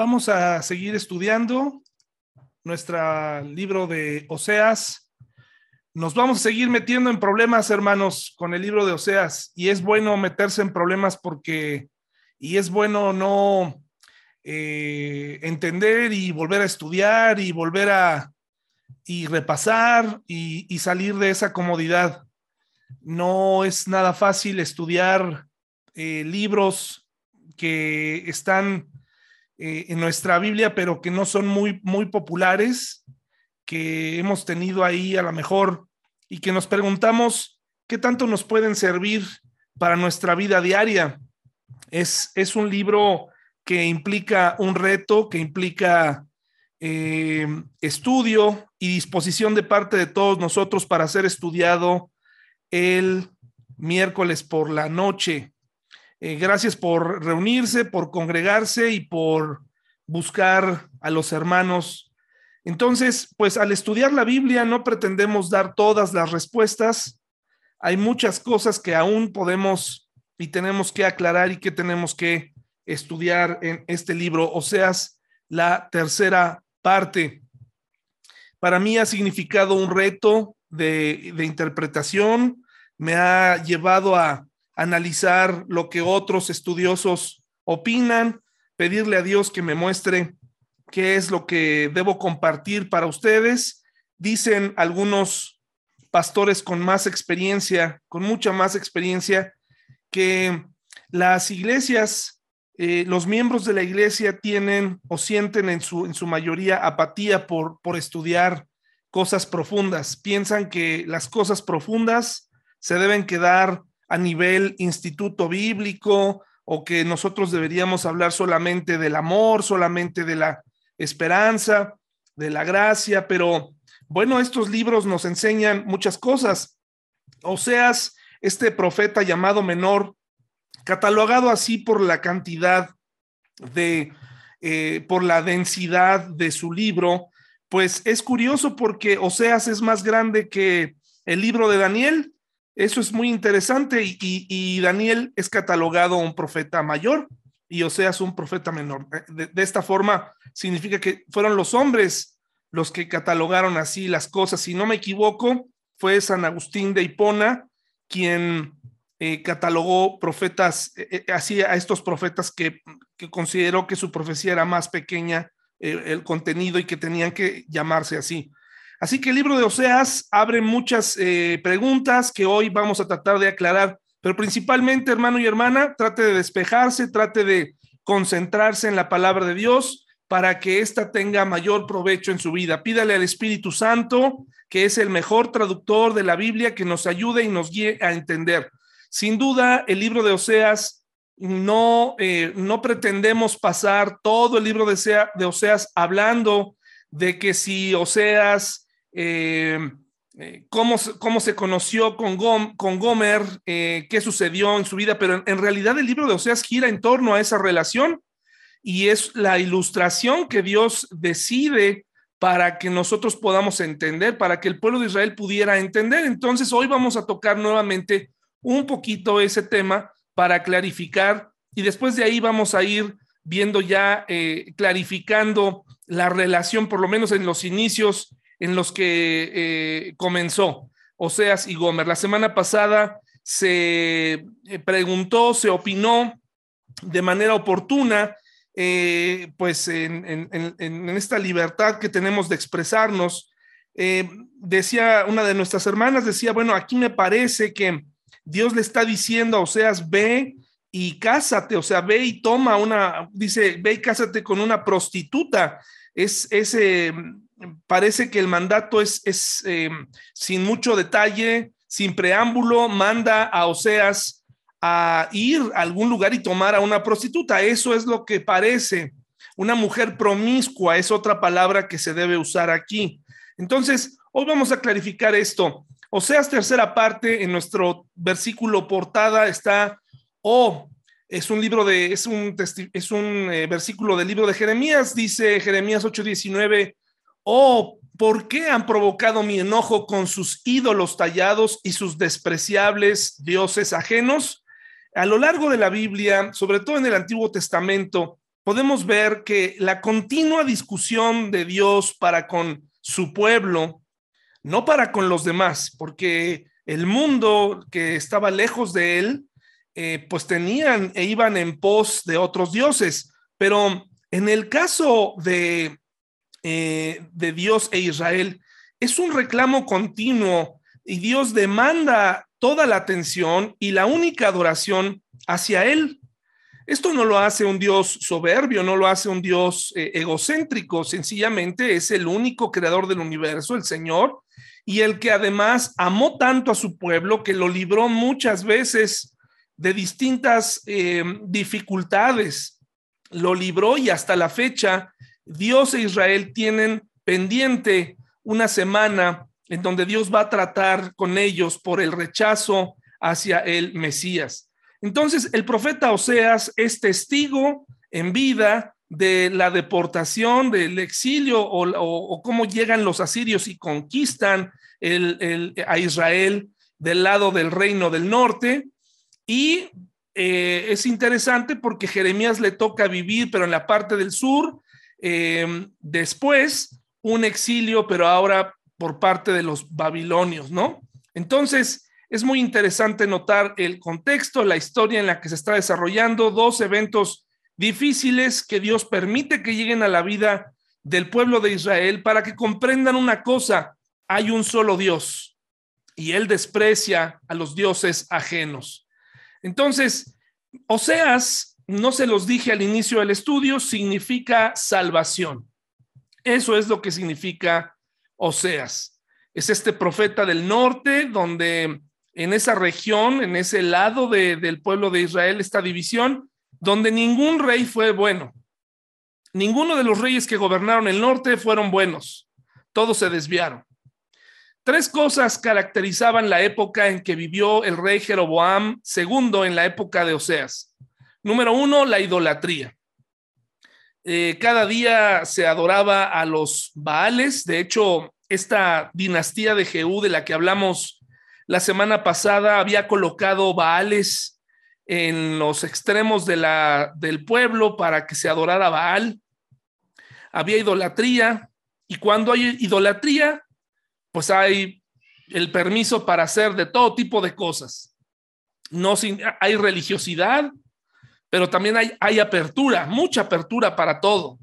Vamos a seguir estudiando nuestro libro de Oseas. Nos vamos a seguir metiendo en problemas, hermanos, con el libro de Oseas. Y es bueno meterse en problemas porque, y es bueno no eh, entender y volver a estudiar y volver a y repasar y salir de esa comodidad. No es nada fácil estudiar eh, libros que están eh, en nuestra Biblia, pero que no son muy, muy populares, que hemos tenido ahí a lo mejor y que nos preguntamos qué tanto nos pueden servir para nuestra vida diaria. Es, es un libro que implica un reto, que implica eh, estudio y disposición de parte de todos nosotros para ser estudiado el miércoles por la noche. Eh, gracias por reunirse, por congregarse y por buscar a los hermanos. Entonces, pues al estudiar la Biblia no pretendemos dar todas las respuestas. Hay muchas cosas que aún podemos y tenemos que aclarar y que tenemos que estudiar en este libro, o sea, la tercera parte. Para mí ha significado un reto de, de interpretación, me ha llevado a analizar lo que otros estudiosos opinan, pedirle a Dios que me muestre qué es lo que debo compartir para ustedes. Dicen algunos pastores con más experiencia, con mucha más experiencia, que las iglesias, eh, los miembros de la iglesia tienen o sienten en su, en su mayoría apatía por, por estudiar cosas profundas. Piensan que las cosas profundas se deben quedar a nivel instituto bíblico o que nosotros deberíamos hablar solamente del amor, solamente de la esperanza, de la gracia, pero bueno, estos libros nos enseñan muchas cosas. Oseas, este profeta llamado menor, catalogado así por la cantidad de, eh, por la densidad de su libro, pues es curioso porque Oseas es más grande que el libro de Daniel, eso es muy interesante y, Daniel es catalogado un profeta mayor y Oseas un profeta menor. De, esta forma significa que fueron los hombres los que catalogaron así las cosas. Si no me equivoco, fue San Agustín de Hipona quien eh, catalogó profetas, eh, eh, así a estos profetas que, consideró que su profecía era más pequeña el contenido y que tenían que llamarse así. Así que el libro de Oseas abre muchas eh, preguntas que hoy vamos a tratar de aclarar, pero principalmente, hermano y hermana, trate de despejarse, trate de concentrarse en la palabra de Dios para que ésta tenga mayor provecho en su vida. Pídale al Espíritu Santo, que es el mejor traductor de la Biblia, que nos ayude y nos guíe a entender. Sin duda, el libro de Oseas no, eh, no pretendemos pasar todo el libro de, de Oseas hablando de que si Oseas eh, eh, cómo, cómo, se conoció con, con Gomer, eh, qué sucedió en su vida, pero en, realidad el libro de Oseas gira en torno a esa relación y es la ilustración que Dios decide para que nosotros podamos entender, para que el pueblo de Israel pudiera entender. Entonces, hoy vamos a tocar nuevamente un poquito ese tema para clarificar y después de ahí vamos a ir viendo ya, clarificando la relación, por lo menos en los inicios en los que eh, comenzó Oseas y Gomer. La semana pasada se eh, preguntó, se opinó de manera oportuna, eh, pues en, esta libertad que tenemos de expresarnos. decía una de nuestras hermanas, decía, bueno, aquí me parece que Dios le está diciendo a Oseas, ve y cásate, o sea, ve y toma una, dice, ve y cásate con una prostituta. Es ese parece que el mandato es, es em, sin mucho detalle, sin preámbulo, manda a Oseas a ir a algún lugar y tomar a una prostituta. Eso es lo que parece. Una mujer promiscua es otra palabra que se debe usar aquí. Entonces, hoy vamos a clarificar esto. Oseas tercera parte en nuestro versículo portada está, oh, es un libro de, es un, es un eh, versículo del libro de Jeremías, dice Jeremías 8:19, Oh, ¿por qué han provocado mi enojo con sus ídolos tallados y sus despreciables dioses ajenos? A lo largo de la Biblia, sobre todo en el Antiguo Testamento, podemos ver que la continua discusión de Dios para con su pueblo, no para con los demás, porque el mundo que estaba lejos de él, eh, pues tenían e iban en pos de otros dioses. Pero en el caso de, eh, de Dios e Israel, es un reclamo continuo y Dios demanda toda la atención y la única adoración hacia Él. Esto no lo hace un Dios soberbio, no lo hace un Dios eh, egocéntrico, sencillamente es el único creador del universo, el Señor, y el que además amó tanto a su pueblo que lo libró muchas veces de distintas eh, dificultades. Lo libró y hasta la fecha Dios e Israel tienen pendiente una semana en donde Dios va a tratar con ellos por el rechazo hacia el Mesías. Entonces, el profeta Oseas es testigo en vida de la deportación, del exilio o, cómo llegan los asirios y conquistan a Israel del lado del reino del norte. Y eh, es interesante porque Jeremías le toca vivir, pero en la parte del sur, eh, después un exilio, pero ahora por parte de los babilonios, ¿no? Entonces, es muy interesante notar el contexto, la historia en la que se está desarrollando, dos eventos difíciles que Dios permite que lleguen a la vida del pueblo de Israel para que comprendan una cosa, hay un solo Dios y Él desprecia a los dioses ajenos. Entonces, Oseas, no se los dije al inicio del estudio, significa salvación. Eso es lo que significa Oseas. Es este profeta del norte donde en esa región, en ese lado del pueblo de Israel, esta división, donde ningún rey fue bueno. Ninguno de los reyes que gobernaron el norte fueron buenos. Todos se desviaron. Tres cosas caracterizaban la época en que vivió el rey Jeroboam II en la época de Oseas. Número uno, la idolatría. Eh, cada día se adoraba a los Baales. De hecho, esta dinastía de Jehú de la que hablamos la semana pasada había colocado Baales en los extremos del pueblo para que se adorara Baal. Había idolatría y cuando hay idolatría, pues hay el permiso para hacer de todo tipo de cosas. No hay religiosidad, pero también hay, hay apertura, mucha apertura para todo.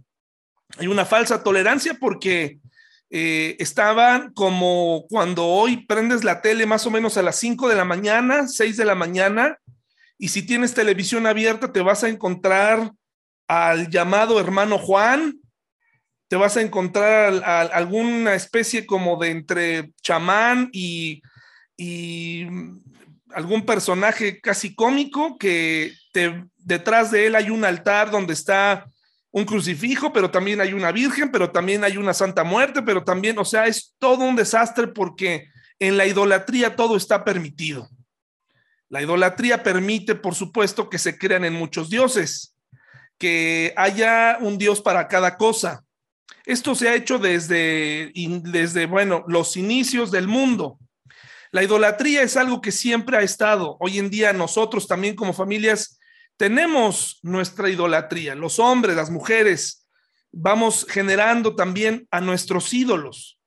Hay una falsa tolerancia porque eh, estaban como cuando hoy prendes la tele más o menos a las 5 de la mañana, 6 de la mañana, y si tienes televisión abierta te vas a encontrar al llamado hermano Juan, te vas a encontrar a, alguna especie como de entre chamán y, y algún personaje casi cómico que detrás de él hay un altar donde está un crucifijo, pero también hay una virgen, pero también hay una santa muerte, pero también, o sea, es todo un desastre porque en la idolatría todo está permitido. La idolatría permite, por supuesto, que se crean en muchos dioses, que haya un dios para cada cosa. Esto se ha hecho desde, desde, bueno, los inicios del mundo. La idolatría es algo que siempre ha estado. Hoy en día nosotros también como familias tenemos nuestra idolatría, los hombres, las mujeres, vamos generando también a nuestros ídolos.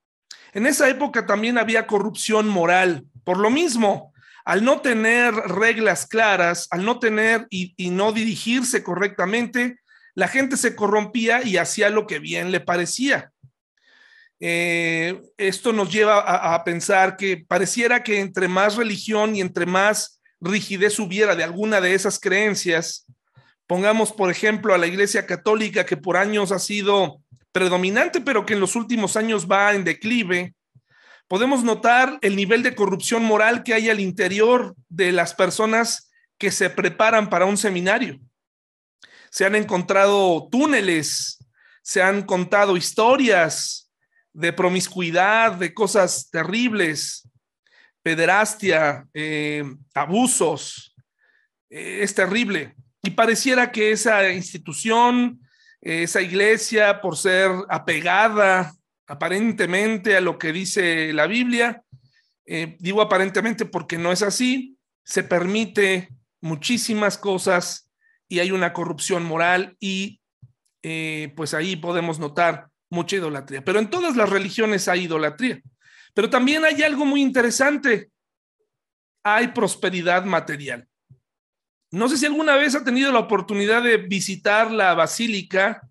En esa época también había corrupción moral. Por lo mismo, al no tener reglas claras, al no tener y, no dirigirse correctamente, la gente se corrompía y hacía lo que bien le parecía. Eh, esto nos lleva a, a pensar que pareciera que entre más religión y entre más rigidez hubiera de alguna de esas creencias, pongamos por ejemplo a la Iglesia Católica que por años ha sido predominante, pero que en los últimos años va en declive, podemos notar el nivel de corrupción moral que hay al interior de las personas que se preparan para un seminario. Se han encontrado túneles, se han contado historias de promiscuidad, de cosas terribles, pederastia, eh, abusos. Eh, es terrible. Y pareciera que esa institución, esa iglesia, por ser apegada aparentemente a lo que dice la Biblia, eh, digo aparentemente porque no es así, se permite muchísimas cosas y hay una corrupción moral y eh, pues ahí podemos notar mucha idolatría. Pero en todas las religiones hay idolatría. Pero también hay algo muy interesante. Hay prosperidad material. No sé si alguna vez ha tenido la oportunidad de visitar la basílica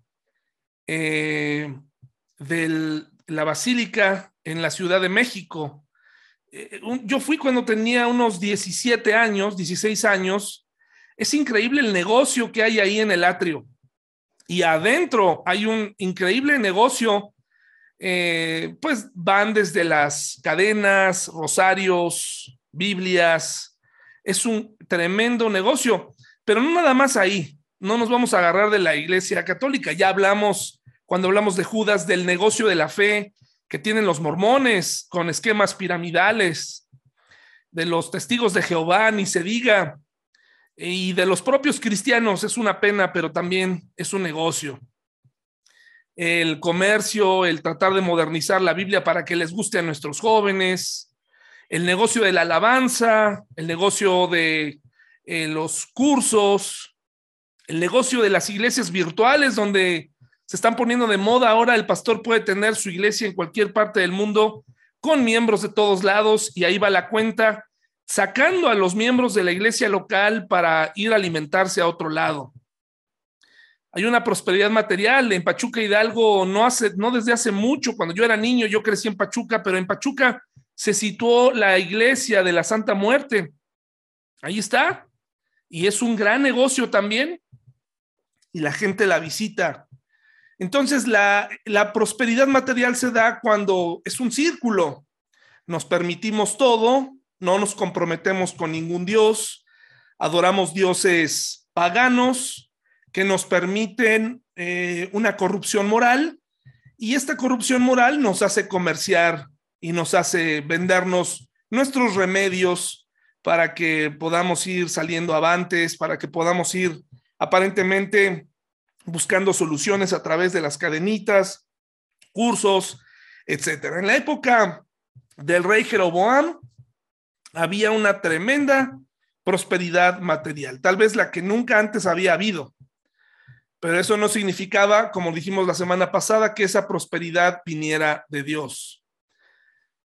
eh, la basílica en la Ciudad de México. Eh, yo fui cuando tenía unos 17 años, 16 años. Es increíble el negocio que hay ahí en el atrio. Y adentro hay un increíble negocio. Eh, pues van desde las cadenas, rosarios, Biblias. Es un tremendo negocio, pero no nada más ahí. No nos vamos a agarrar de la iglesia católica. Ya hablamos, cuando hablamos de Judas, del negocio de la fe que tienen los mormones con esquemas piramidales, de los testigos de Jehová, ni se diga, y de los propios cristianos es una pena, pero también es un negocio. El comercio, el tratar de modernizar la Biblia para que les guste a nuestros jóvenes, el negocio de la alabanza, el negocio de eh, los cursos, el negocio de las iglesias virtuales donde se están poniendo de moda. Ahora el pastor puede tener su iglesia en cualquier parte del mundo con miembros de todos lados y ahí va la cuenta sacando a los miembros de la iglesia local para ir a alimentarse a otro lado. Hay una prosperidad material en Pachuca Hidalgo, no hace, no desde hace mucho, cuando yo era niño, yo crecí en Pachuca, pero en Pachuca se situó la iglesia de la Santa Muerte. Ahí está. Y es un gran negocio también. Y la gente la visita. Entonces, la, la prosperidad material se da cuando es un círculo. Nos permitimos todo, no nos comprometemos con ningún dios, adoramos dioses paganos que nos permiten eh, una corrupción moral y esta corrupción moral nos hace comerciar y nos hace vendernos nuestros remedios para que podamos ir saliendo avantes, para que podamos ir aparentemente buscando soluciones a través de las cadenitas, cursos, etcétera. En la época del rey Jeroboam, había una tremenda prosperidad material, tal vez la que nunca antes había habido. Pero eso no significaba, como dijimos la semana pasada, que esa prosperidad viniera de Dios.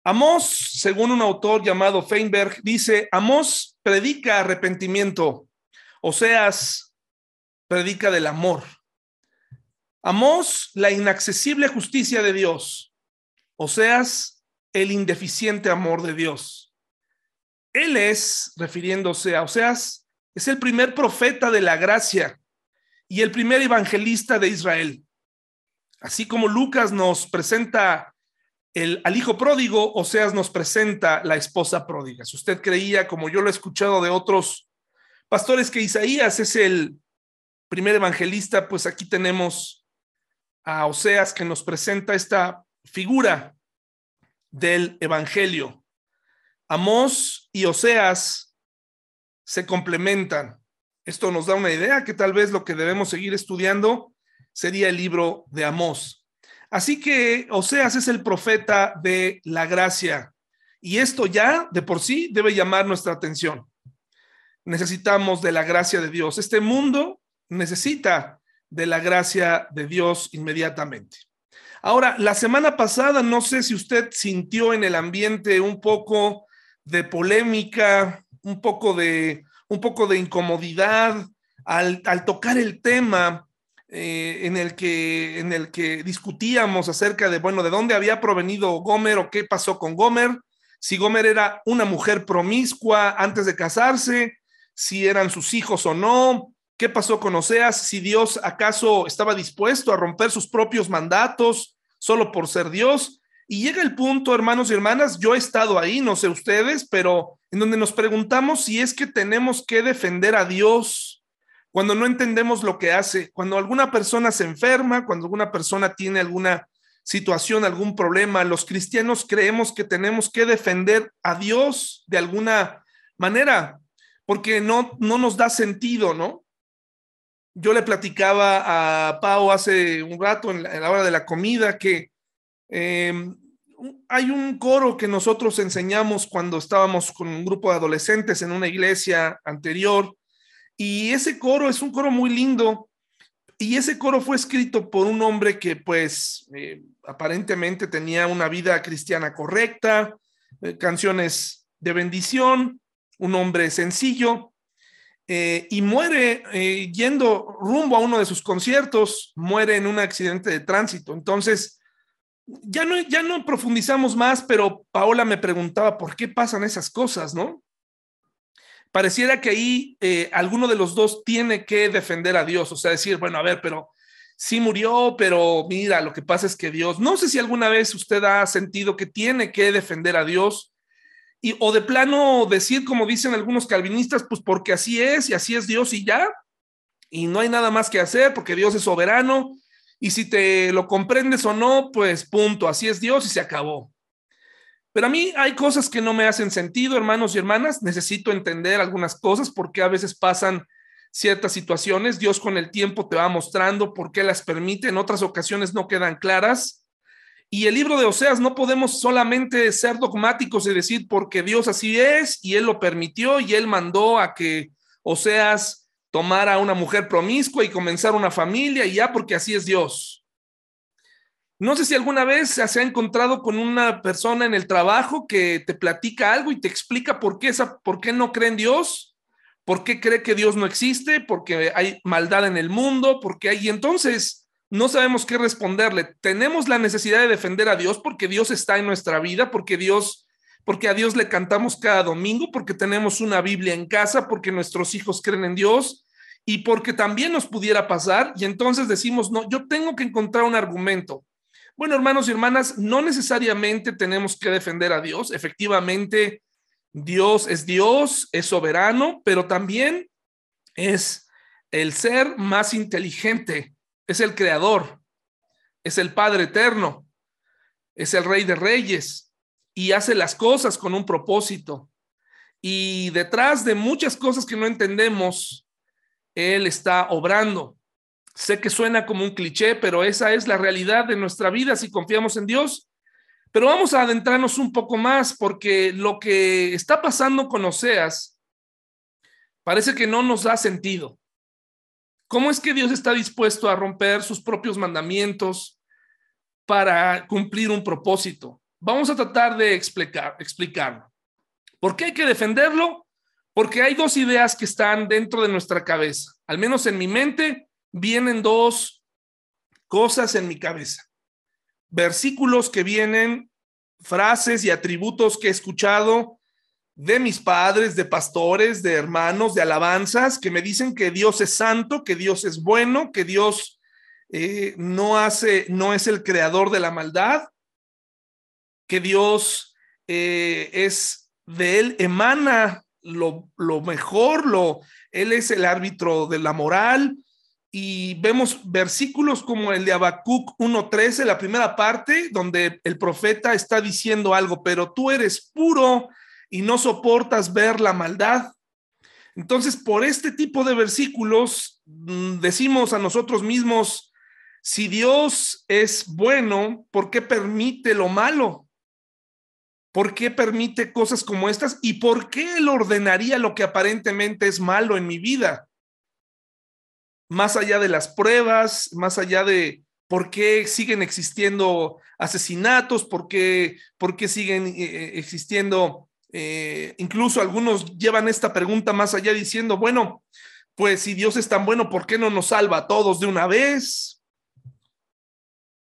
Amós, según un autor llamado Feinberg, dice, Amós predica arrepentimiento, o Oseas predica del amor. Amós, la inaccesible justicia de Dios, o Oseas, el indeficiente amor de Dios. Él es, refiriéndose a Oseas, es el primer profeta de la gracia y el primer evangelista de Israel. Así como Lucas nos presenta el, al hijo pródigo, Oseas nos presenta la esposa pródiga. Si usted creía, como yo lo he escuchado de otros pastores, que Isaías es el primer evangelista, pues aquí tenemos a Oseas que nos presenta esta figura del evangelio. Amós y Oseas se complementan. Esto nos da una idea que tal vez lo que debemos seguir estudiando sería el libro de Amós. Así que Oseas es el profeta de la gracia y esto ya de por sí debe llamar nuestra atención. Necesitamos de la gracia de Dios. Este mundo necesita de la gracia de Dios inmediatamente. Ahora, la semana pasada, no sé si usted sintió en el ambiente un poco de polémica, un poco de, un poco de incomodidad al, tocar el tema eh, en, el que, en el que discutíamos acerca de, bueno, de dónde había provenido Gomer o qué pasó con Gomer, si Gomer era una mujer promiscua antes de casarse, si eran sus hijos o no, qué pasó con Oseas, si Dios acaso estaba dispuesto a romper sus propios mandatos solo por ser Dios. Y llega el punto, hermanos y hermanas, yo he estado ahí, no sé ustedes, pero en donde nos preguntamos si es que tenemos que defender a Dios cuando no entendemos lo que hace, cuando alguna persona se enferma, cuando alguna persona tiene alguna situación, algún problema, los cristianos creemos que tenemos que defender a Dios de alguna manera, porque no, no nos da sentido, ¿no? Yo le platicaba a Pau hace un rato en la hora de la comida que Em, hay un coro que nosotros enseñamos cuando estábamos con un grupo de adolescentes en una iglesia anterior y ese coro es un coro muy lindo Y ese coro fue escrito por un hombre que pues eh, aparentemente tenía una vida cristiana correcta, eh, canciones de bendición, un hombre sencillo, eh, y muere yendo rumbo a uno de sus conciertos, muere en un accidente de tránsito. Entonces, ya no, ya no profundizamos más, pero Paola me preguntaba por qué pasan esas cosas, ¿no? Pareciera que ahí eh, alguno de los dos tiene que defender a Dios, o sea, decir, bueno, a ver, pero sí murió, pero mira, lo que pasa es que Dios, no sé si alguna vez usted ha sentido que tiene que defender a Dios, y, o de plano decir, como dicen algunos calvinistas, pues porque así es y así es Dios y ya, y no hay nada más que hacer porque Dios es soberano y si te lo comprendes o no, pues punto, así es Dios y se acabó. Pero a mí hay cosas que no me hacen sentido, hermanos y hermanas. Necesito entender algunas cosas porque a veces pasan ciertas situaciones. Dios con el tiempo te va mostrando por qué las permite. En otras ocasiones no quedan claras. Y el libro de Oseas no podemos solamente ser dogmáticos y decir porque Dios así es y Él lo permitió y Él mandó a que Oseas tomar a una mujer promiscua y comenzar una familia y ya porque así es Dios. No sé si alguna vez se ha encontrado con una persona en el trabajo que te platica algo y te explica por qué, esa, por qué no cree en Dios, por qué cree que Dios no existe, porque hay maldad en el mundo, porque hay... Y entonces no sabemos qué responderle. Tenemos la necesidad de defender a Dios porque Dios está en nuestra vida, porque Dios porque a Dios le cantamos cada domingo, porque tenemos una Biblia en casa, porque nuestros hijos creen en Dios, y porque también nos pudiera pasar y entonces decimos, no, yo tengo que encontrar un argumento. Bueno, hermanos y hermanas, no necesariamente tenemos que defender a Dios. Efectivamente, Dios es Dios, es soberano, pero también es el ser más inteligente, es el creador, es el Padre eterno, es el Rey de Reyes y hace las cosas con un propósito. Y detrás de muchas cosas que no entendemos, él está obrando. Sé que suena como un cliché, pero esa es la realidad de nuestra vida si confiamos en Dios. Pero vamos a adentrarnos un poco más porque lo que está pasando con Oseas parece que no nos da sentido. ¿Cómo es que Dios está dispuesto a romper sus propios mandamientos para cumplir un propósito? Vamos a tratar de explicar, explicarlo. ¿Por qué hay que defenderlo? Porque hay dos ideas que están dentro de nuestra cabeza. Al menos en mi mente vienen dos cosas en mi cabeza. Versículos que vienen, frases y atributos que he escuchado de mis padres, de pastores, de hermanos, de alabanzas, que me dicen que Dios es santo, que Dios es bueno, que Dios eh, no hace, no es el creador de la maldad, que Dios eh, es de él emana lo, mejor, lo, Él es el árbitro de la moral. Y vemos versículos como el de Habacuc 1.13, la primera parte, donde el profeta está diciendo algo, pero tú eres puro y no soportas ver la maldad. Entonces, por este tipo de versículos, mm, decimos a nosotros mismos, si Dios es bueno, ¿por qué permite lo malo? ¿Por qué permite cosas como estas? ¿Y por qué él ordenaría lo que aparentemente es malo en mi vida? Más allá de las pruebas, más allá de por qué siguen existiendo asesinatos, por qué, por qué siguen eh, eh, existiendo, eh, incluso algunos llevan esta pregunta más allá diciendo, bueno, pues si Dios es tan bueno, ¿por qué no nos salva a todos de una vez?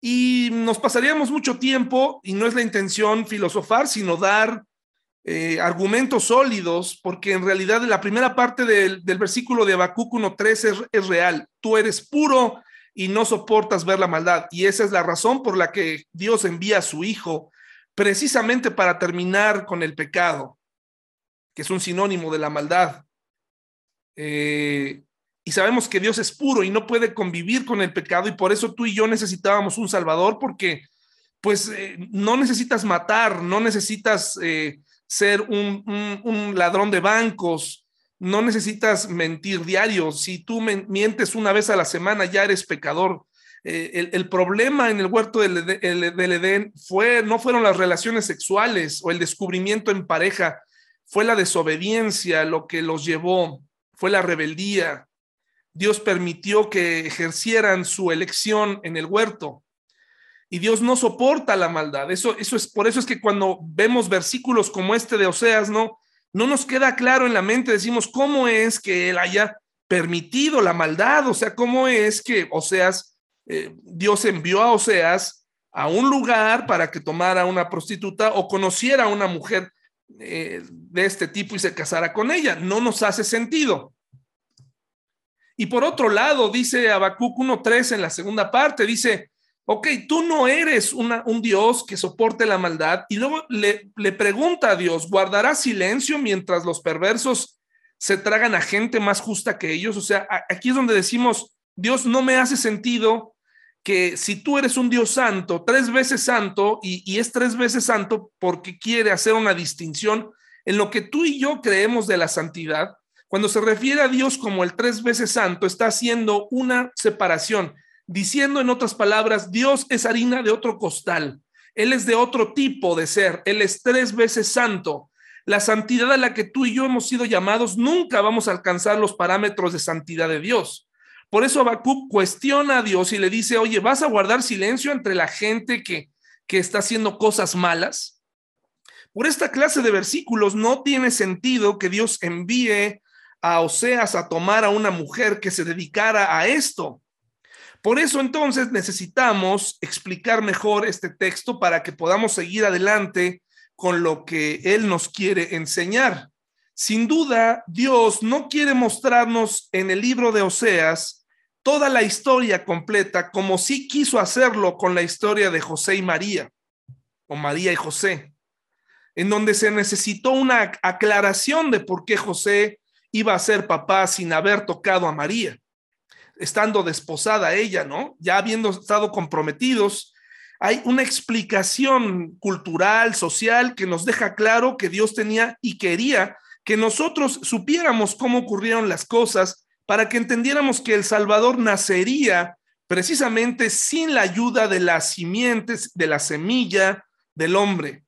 Y nos pasaríamos mucho tiempo, y no es la intención filosofar, sino dar eh, argumentos sólidos, porque en realidad la primera parte del, versículo de Habacuc 1.3 es, es real. Tú eres puro y no soportas ver la maldad. Y esa es la razón por la que Dios envía a su Hijo, precisamente para terminar con el pecado, que es un sinónimo de la maldad. Eh, y sabemos que Dios es puro y no puede convivir con el pecado y por eso tú y yo necesitábamos un Salvador porque pues eh, no necesitas matar, no necesitas eh, ser un, ladrón de bancos, no necesitas mentir diario. Si tú mientes una vez a la semana ya eres pecador. Eh, el, problema en el huerto del, del Edén fue, no fueron las relaciones sexuales o el descubrimiento en pareja, fue la desobediencia lo que los llevó, fue la rebeldía Dios permitió que ejercieran su elección en el huerto. Y Dios no soporta la maldad. Eso, eso es por eso es que cuando vemos versículos como este de Oseas, no, no nos queda claro en la mente, decimos, ¿cómo es que él haya permitido la maldad? O sea, ¿cómo es que Oseas, eh, Dios envió a Oseas a un lugar para que tomara una prostituta o conociera a una mujer eh, de este tipo y se casara con ella? No nos hace sentido. Y por otro lado, dice Habacuc 1.3 en la segunda parte, dice, ok, tú no eres un Dios que soporte la maldad. Y luego le, pregunta a Dios, ¿guardará silencio mientras los perversos se tragan a gente más justa que ellos? O sea, aquí es donde decimos, Dios no me hace sentido que si tú eres un Dios santo, tres veces santo, y, es tres veces santo porque quiere hacer una distinción en lo que tú y yo creemos de la santidad, cuando se refiere a Dios como el tres veces santo, está haciendo una separación, diciendo en otras palabras, Dios es harina de otro costal, Él es de otro tipo de ser, Él es tres veces santo. La santidad a la que tú y yo hemos sido llamados, nunca vamos a alcanzar los parámetros de santidad de Dios. Por eso Habacuc cuestiona a Dios y le dice, oye, ¿vas a guardar silencio entre la gente que, que está haciendo cosas malas? Por esta clase de versículos no tiene sentido que Dios envíe a Oseas a tomar a una mujer que se dedicara a esto. Por eso entonces necesitamos explicar mejor este texto para que podamos seguir adelante con lo que Él nos quiere enseñar. Sin duda, Dios no quiere mostrarnos en el libro de Oseas toda la historia completa como sí quiso hacerlo con la historia de José y María, o María y José, en donde se necesitó una aclaración de por qué José iba a ser papá sin haber tocado a María, estando desposada ella, ¿no? Ya habiendo estado comprometidos. Hay una explicación cultural, social, que nos deja claro que Dios tenía y quería que nosotros supiéramos cómo ocurrieron las cosas para que entendiéramos que el Salvador nacería precisamente sin la ayuda de las simientes, de la semilla del hombre.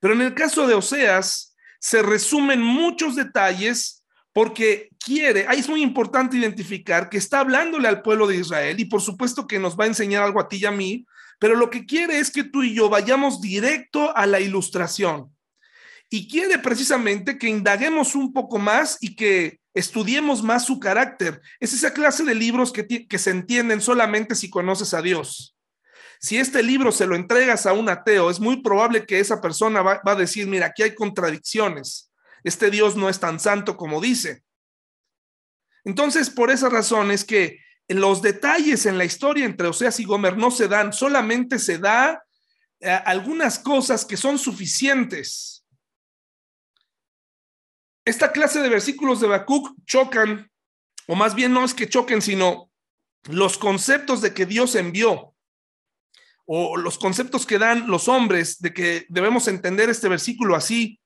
Pero en el caso de Oseas, se resumen muchos detalles porque quiere, ahí es muy importante identificar que está hablándole al pueblo de Israel y por supuesto que nos va a enseñar algo a ti y a mí, pero lo que quiere es que tú y yo vayamos directo a la ilustración. Y quiere precisamente que indaguemos un poco más y que estudiemos más su carácter. Es esa clase de libros que, que se entienden solamente si conoces a Dios. Si este libro se lo entregas a un ateo, es muy probable que esa persona va, va a decir, mira, aquí hay contradicciones este Dios no es tan santo como dice. Entonces, por esa razón es que los detalles en la historia entre Oseas y Gomer no se dan, solamente se da eh, algunas cosas que son suficientes. Esta clase de versículos de Habacuc chocan, o más bien no es que choquen, sino los conceptos de que Dios envió, o los conceptos que dan los hombres de que debemos entender este versículo así,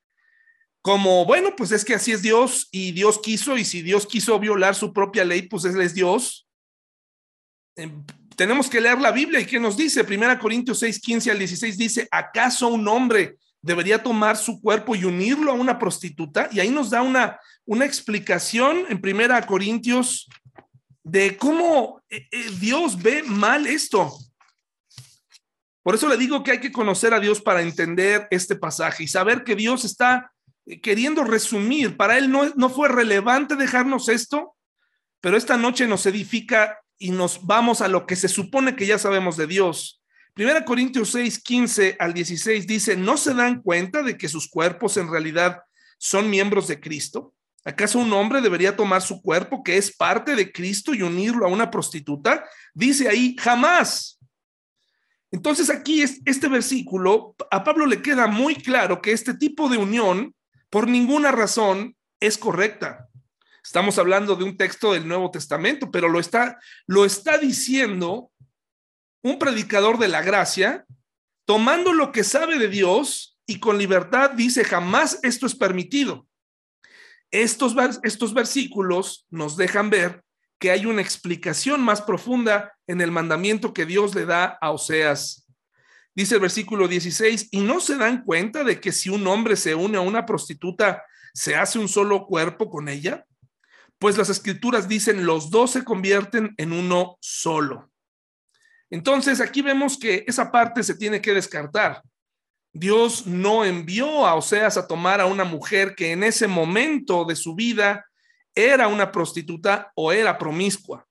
como, bueno, pues es que así es Dios y Dios quiso, y si Dios quiso violar su propia ley, pues Él es Dios. Em, tenemos que leer la Biblia y ¿qué nos dice? Primera Corintios 6, 15 al 16 dice, ¿acaso un hombre debería tomar su cuerpo y unirlo a una prostituta? Y ahí nos da una, una explicación en Primera Corintios de cómo eh, eh, Dios ve mal esto. Por eso le digo que hay que conocer a Dios para entender este pasaje y saber que Dios está queriendo resumir, para él no, no fue relevante dejarnos esto, pero esta noche nos edifica y nos vamos a lo que se supone que ya sabemos de Dios. Primera Corintios 6, 15 al 16 dice, ¿no se dan cuenta de que sus cuerpos en realidad son miembros de Cristo? ¿Acaso un hombre debería tomar su cuerpo que es parte de Cristo y unirlo a una prostituta? Dice ahí, jamás. Entonces aquí este versículo, a Pablo le queda muy claro que este tipo de unión por ninguna razón es correcta. Estamos hablando de un texto del Nuevo Testamento, pero lo está, lo está diciendo un predicador de la gracia, tomando lo que sabe de Dios y con libertad dice, jamás esto es permitido. Estos, estos versículos nos dejan ver que hay una explicación más profunda en el mandamiento que Dios le da a Oseas Dice el versículo 16, y no se dan cuenta de que si un hombre se une a una prostituta, se hace un solo cuerpo con ella. pues las escrituras dicen los dos se convierten en uno solo. Entonces aquí vemos que esa parte se tiene que descartar. Dios no envió a Oseas a tomar a una mujer que en ese momento de su vida era una prostituta o era promiscua.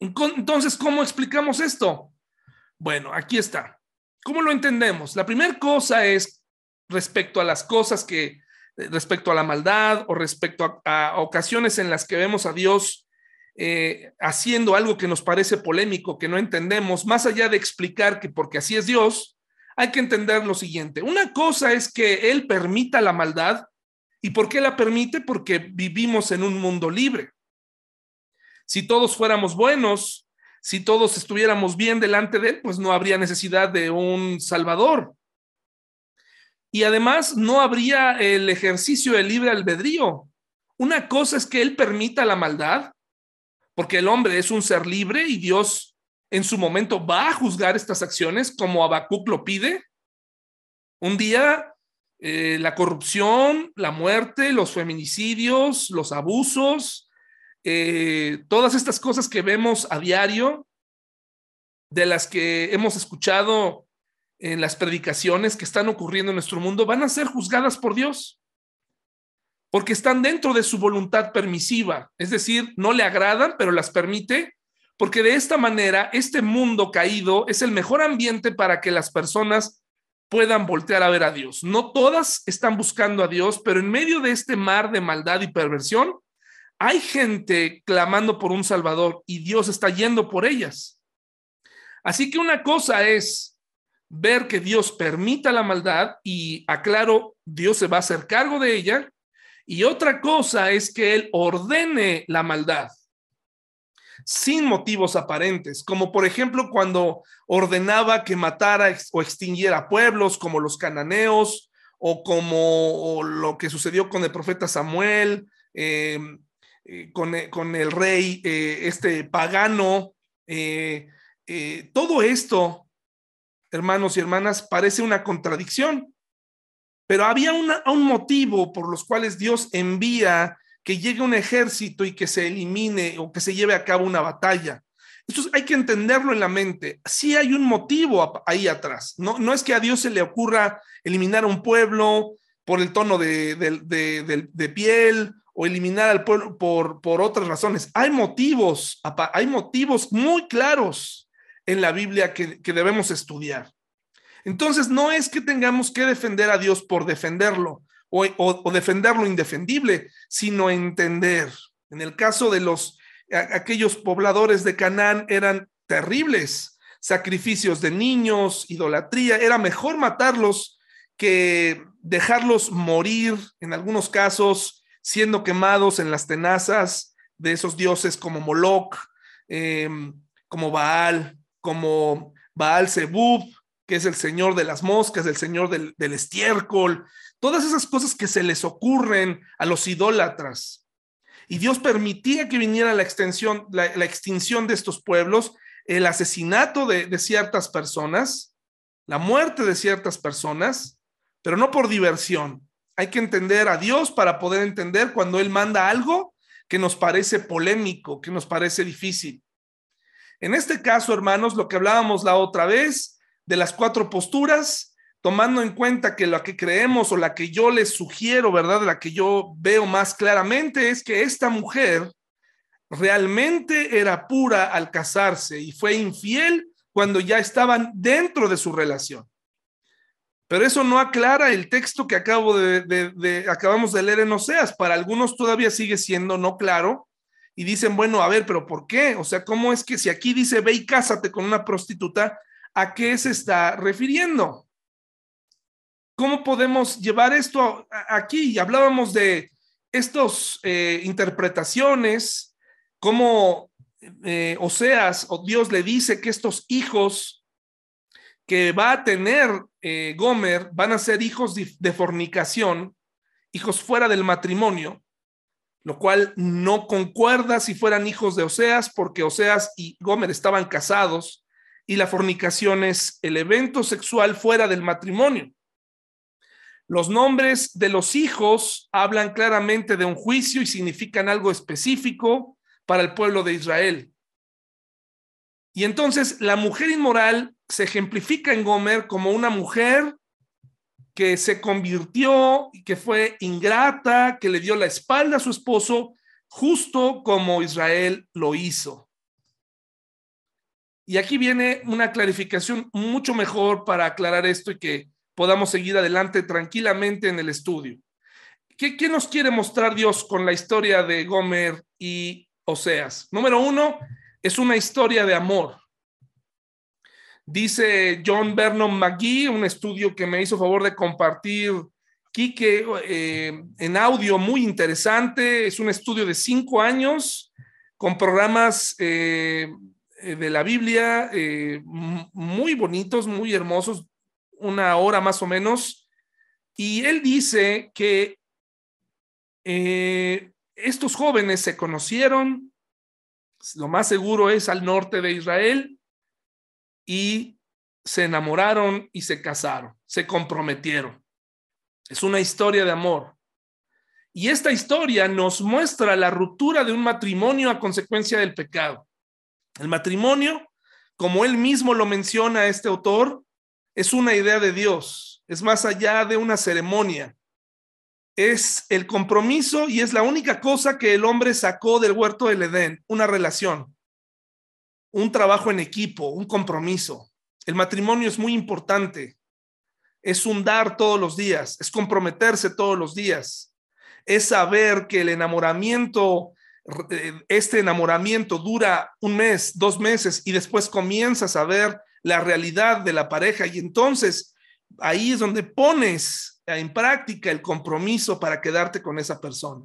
Entonces, ¿cómo explicamos esto? Bueno, aquí está. ¿Cómo lo entendemos? La primera cosa es respecto a las cosas que, respecto a la maldad o respecto a, ocasiones en las que vemos a Dios eh, haciendo algo que nos parece polémico, que no entendemos, más allá de explicar que porque así es Dios, hay que entender lo siguiente. Una cosa es que Él permita la maldad. ¿Y por qué la permite? Porque vivimos en un mundo libre. Si todos fuéramos buenos, si todos estuviéramos bien delante de Él, pues no habría necesidad de un Salvador. Y además no habría el ejercicio del libre albedrío. Una cosa es que Él permita la maldad, porque el hombre es un ser libre y Dios en su momento va a juzgar estas acciones como Abacuc lo pide. Un día eh, la corrupción, la muerte, los feminicidios, los abusos, eh, todas estas cosas que vemos a diario, de las que hemos escuchado en las predicaciones que están ocurriendo en nuestro mundo, van a ser juzgadas por Dios, porque están dentro de su voluntad permisiva, es decir, no le agradan, pero las permite porque de esta manera este mundo caído es el mejor ambiente para que las personas puedan voltear a ver a Dios. No todas están buscando a Dios, pero en medio de este mar de maldad y perversión, hay gente clamando por un Salvador y Dios está yendo por ellas. Así que una cosa es ver que Dios permita la maldad y aclaro, Dios se va a hacer cargo de ella. Y otra cosa es que Él ordene la maldad sin motivos aparentes, como por ejemplo cuando ordenaba que matara o extinguiera pueblos como los cananeos o como lo que sucedió con el profeta Samuel, eh, eh, con, el rey eh, este pagano. todo esto, hermanos y hermanas, parece una contradicción, pero había un motivo por los cuales Dios envía que llegue un ejército y que se elimine o que se lleve a cabo una batalla. Esto hay que entenderlo en la mente. Sí hay un motivo ahí atrás. No, no es que a Dios se le ocurra eliminar a un pueblo por el tono de, de, piel o eliminar al pueblo por, por otras razones. Hay motivos, hay motivos muy claros en la Biblia que, que debemos estudiar. Entonces, no es que tengamos que defender a Dios por defenderlo, o, defender lo indefendible, sino entender. En el caso de los aquellos pobladores de Canaán eran terribles, sacrificios de niños, idolatría, era mejor matarlos que dejarlos morir, en algunos casos, siendo quemados en las tenazas de esos dioses como Moloch, em, como Baal, como Baal Zebub, que es el señor de las moscas, el señor del, estiércol, todas esas cosas que se les ocurren a los idólatras. Y Dios permitía que viniera la, extensión, la, extinción de estos pueblos, el asesinato de ciertas personas, la muerte de ciertas personas, pero no por diversión. Hay que entender a Dios para poder entender cuando Él manda algo que nos parece polémico, que nos parece difícil. En este caso, hermanos, lo que hablábamos la otra vez de las cuatro posturas, tomando en cuenta que la que creemos o la que yo les sugiero, ¿verdad? La que yo veo más claramente es que esta mujer realmente era pura al casarse y fue infiel cuando ya estaban dentro de su relación. Pero eso no aclara el texto que acabo de, acabamos de leer en Oseas. Para algunos todavía sigue siendo no claro y dicen, bueno, a ver, pero ¿por qué? O sea, ¿cómo es que si aquí dice ve y cásate con una prostituta, ¿a qué se está refiriendo? ¿Cómo podemos llevar esto aquí? Hablábamos de estas eh, interpretaciones, cómo eh, Oseas o Dios le dice que estos hijos que va a tener eh, Gomer van a ser hijos de, fornicación, hijos fuera del matrimonio, lo cual no concuerda si fueran hijos de Oseas, porque Oseas y Gomer estaban casados y la fornicación es el evento sexual fuera del matrimonio. Los nombres de los hijos hablan claramente de un juicio y significan algo específico para el pueblo de Israel. Y entonces la mujer inmoral se ejemplifica en Gomer como una mujer que se convirtió y que fue ingrata, que le dio la espalda a su esposo, justo como Israel lo hizo. Y aquí viene una clarificación mucho mejor para aclarar esto y que podamos seguir adelante tranquilamente en el estudio. ¿Qué, nos quiere mostrar Dios con la historia de Gomer y Oseas? Número uno, es una historia de amor. Dice John Vernon McGee, un estudio que me hizo favor de compartir Quique eh, en audio muy interesante. Es un estudio de cinco años con programas eh, de la Biblia eh, muy bonitos, muy hermosos, una hora más o menos. Y él dice que estos jóvenes se conocieron, lo más seguro es al norte de Israel, y se enamoraron y se casaron, se comprometieron. Es una historia de amor. Y esta historia nos muestra la ruptura de un matrimonio a consecuencia del pecado. El matrimonio, como él mismo lo menciona este autor, es una idea de Dios, es más allá de una ceremonia. Es el compromiso y es la única cosa que el hombre sacó del huerto del Edén, una relación un trabajo en equipo, un compromiso. El matrimonio es muy importante. Es un dar todos los días, es comprometerse todos los días. Es saber que el enamoramiento, eh, este enamoramiento dura un mes, dos meses y después comienzas a ver la realidad de la pareja y entonces ahí es donde pones en práctica el compromiso para quedarte con esa persona.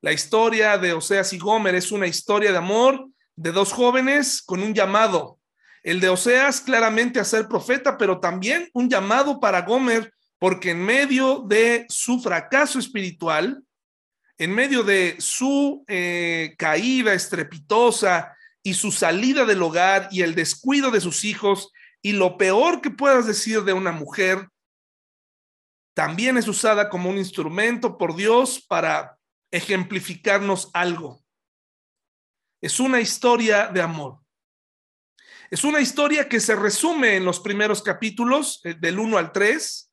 La historia de Oseas y Gomer es una historia de amor de dos jóvenes con un llamado. El de Oseas claramente a ser profeta, pero también un llamado para Gomer, porque en medio de su fracaso espiritual, en medio de su eh, caída estrepitosa y su salida del hogar y el descuido de sus hijos y lo peor que puedas decir de una mujer, también es usada como un instrumento por Dios para ejemplificarnos algo. Es una historia de amor. Es una historia que se resume en los primeros capítulos, eh, del 1 al 3,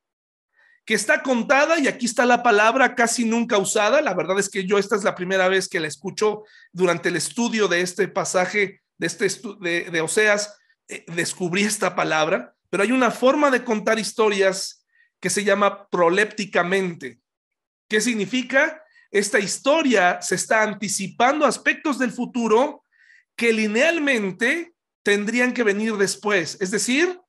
que está contada, y aquí está la palabra casi nunca usada. La verdad es que yo esta es la primera vez que la escucho durante el estudio de este pasaje, de, este de, Oseas, eh, descubrí esta palabra, pero hay una forma de contar historias que se llama prolépticamente. ¿Qué significa? Esta historia se está anticipando aspectos del futuro que linealmente tendrían que venir después. Es decir,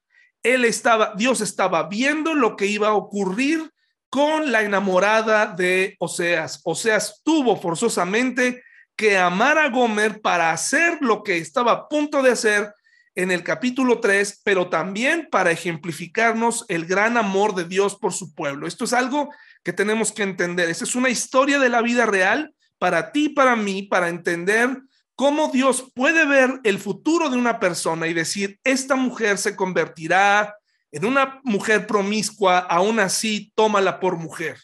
él estaba, Dios estaba viendo lo que iba a ocurrir con la enamorada de Oseas. Oseas tuvo forzosamente que amar a Gomer para hacer lo que estaba a punto de hacer en el capítulo 3, pero también para ejemplificarnos el gran amor de Dios por su pueblo. Esto es algo que tenemos que entender. Esa es una historia de la vida real para ti, para mí, para entender cómo Dios puede ver el futuro de una persona y decir, esta mujer se convertirá en una mujer promiscua, aún así tómala por mujer.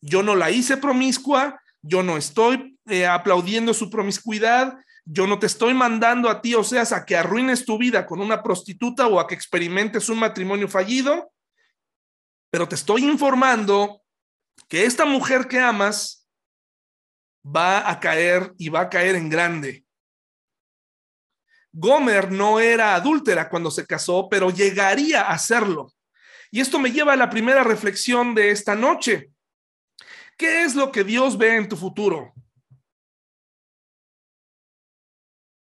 Yo no la hice promiscua, yo no estoy eh, aplaudiendo su promiscuidad, yo no te estoy mandando a ti, o sea, a que arruines tu vida con una prostituta o a que experimentes un matrimonio fallido, pero te estoy informando que esta mujer que amas va a caer y va a caer en grande. Gomer no era adúltera cuando se casó, pero llegaría a serlo. Y esto me lleva a la primera reflexión de esta noche. ¿Qué es lo que Dios ve en tu futuro?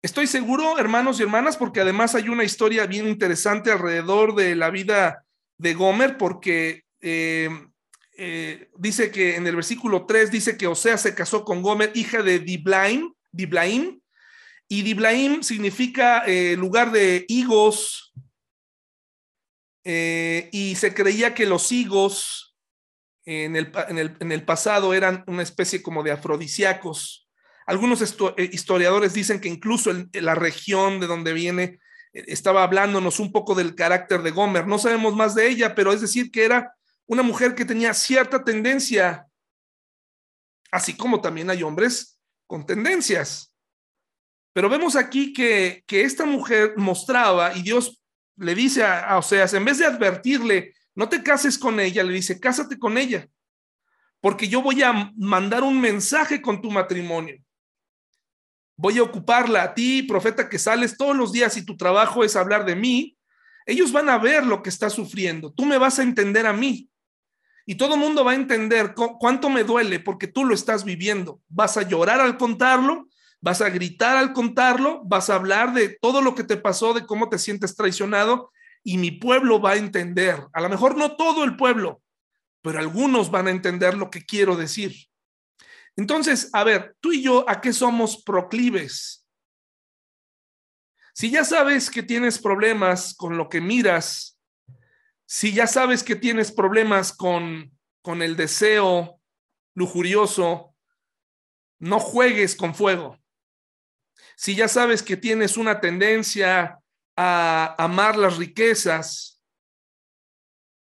Estoy seguro, hermanos y hermanas, porque además hay una historia bien interesante alrededor de la vida de Gomer, porque eh, eh, dice que en el versículo 3 dice que Osea se casó con Gomer, hija de Diblaim, Diblaim y Diblaim significa eh, lugar de higos, y se creía que los higos en el, en el, pasado eran una especie como de afrodisíacos. Algunos historiadores dicen que incluso la región de donde viene estaba hablándonos un poco del carácter de Gomer. No sabemos más de ella, pero es decir que era una mujer que tenía cierta tendencia, así como también hay hombres con tendencias. Pero vemos aquí que, que esta mujer mostraba y Dios le dice a, a Oseas, en vez de advertirle, no te cases con ella, le dice, cásate con ella, porque yo voy a mandar un mensaje con tu matrimonio. Voy a ocuparla a ti, profeta que sales todos los días y tu trabajo es hablar de mí. Ellos van a ver lo que está sufriendo. Tú me vas a entender a mí. Y todo el mundo va a entender cuánto me duele porque tú lo estás viviendo. Vas a llorar al contarlo, vas a gritar al contarlo, vas a hablar de todo lo que te pasó, de cómo te sientes traicionado y mi pueblo va a entender. A lo mejor no todo el pueblo, pero algunos van a entender lo que quiero decir. Entonces, a ver, tú y yo, ¿a qué somos proclives? Si ya sabes que tienes problemas con lo que miras, si ya sabes que tienes problemas con, con el deseo lujurioso, no juegues con fuego. Si ya sabes que tienes una tendencia a amar las riquezas,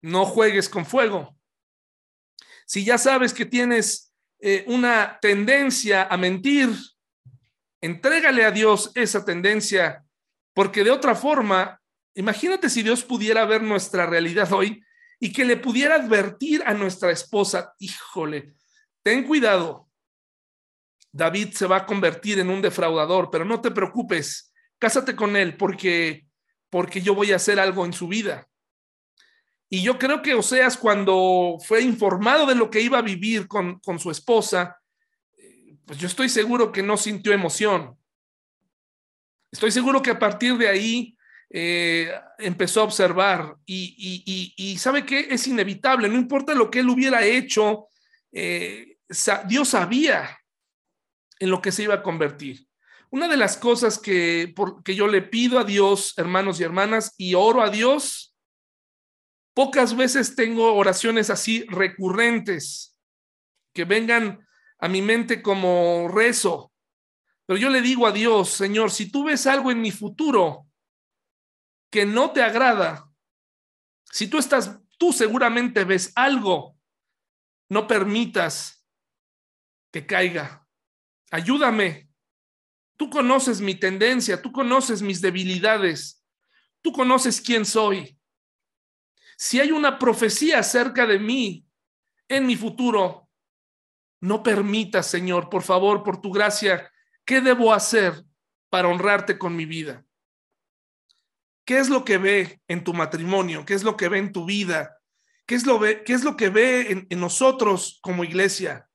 no juegues con fuego. Si ya sabes que tienes eh, una tendencia a mentir, entrégale a Dios esa tendencia, porque de otra forma, imagínate si Dios pudiera ver nuestra realidad hoy y que le pudiera advertir a nuestra esposa, híjole, ten cuidado, David se va a convertir en un defraudador, pero no te preocupes, cásate con él porque porque yo voy a hacer algo en su vida. Y yo creo que Oseas cuando fue informado de lo que iba a vivir con, con su esposa, pues yo estoy seguro que no sintió emoción. Estoy seguro que a partir de ahí eh, empezó a observar y, y, sabe que es inevitable, no importa lo que él hubiera hecho, eh, Dios sabía en lo que se iba a convertir. Una de las cosas que, que yo le pido a Dios, hermanos y hermanas, y oro a Dios, pocas veces tengo oraciones así recurrentes que vengan a mi mente como rezo. Pero yo le digo a Dios, Señor, si tú ves algo en mi futuro que no te agrada, si tú estás, tú seguramente ves algo, no permitas que caiga. Ayúdame Tú conoces mi tendencia, tú conoces mis debilidades, tú conoces quién soy. Si hay una profecía acerca de mí en mi futuro, no permitas, Señor, por favor, por tu gracia, ¿qué debo hacer para honrarte con mi vida? ¿Qué es lo que ve en tu matrimonio? ¿Qué es lo que ve en tu vida? ¿Qué es lo, qué es lo que ve en, nosotros como iglesia?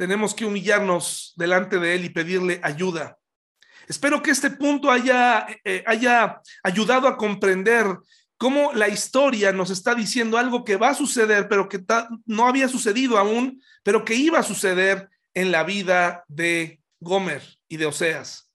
tenemos que humillarnos delante de Él y pedirle ayuda. Espero que este punto haya, eh, haya ayudado a comprender cómo la historia nos está diciendo algo que va a suceder, pero que no había sucedido aún, pero que iba a suceder en la vida de Gomer y de Oseas.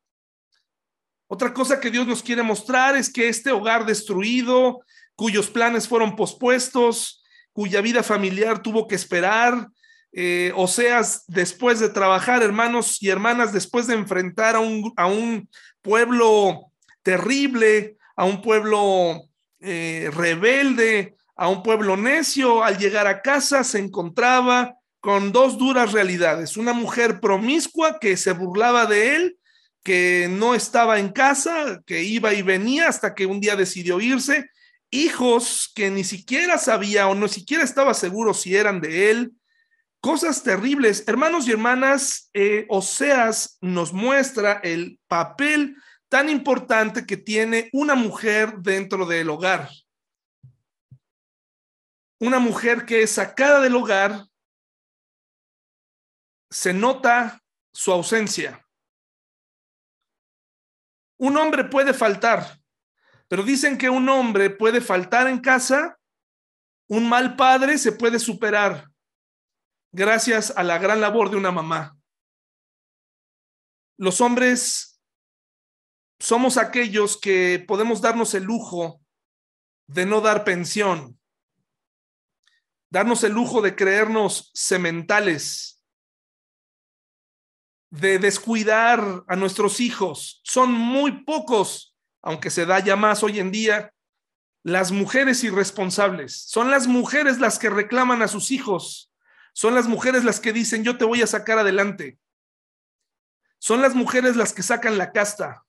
Otra cosa que Dios nos quiere mostrar es que este hogar destruido, cuyos planes fueron pospuestos, cuya vida familiar tuvo que esperar, eh, Oseas, después de trabajar, hermanos y hermanas, después de enfrentar a un, a un pueblo terrible, a un pueblo eh, rebelde, a un pueblo necio, al llegar a casa se encontraba con dos duras realidades. Una mujer promiscua que se burlaba de él, que no estaba en casa, que iba y venía hasta que un día decidió irse. Hijos que ni siquiera sabía o no siquiera estaba seguro si eran de él Cosas terribles. Hermanos y hermanas, eh, Oseas nos muestra el papel tan importante que tiene una mujer dentro del hogar. Una mujer que es sacada del hogar, se nota su ausencia. Un hombre puede faltar, pero dicen que un hombre puede faltar en casa, un mal padre se puede superar, gracias a la gran labor de una mamá. Los hombres somos aquellos que podemos darnos el lujo de no dar pensión, darnos el lujo de creernos sementales, de descuidar a nuestros hijos. Son muy pocos, aunque se da ya más hoy en día, las mujeres irresponsables. Son las mujeres las que reclaman a sus hijos. Son las mujeres las que dicen, yo te voy a sacar adelante. Son las mujeres las que sacan la casta.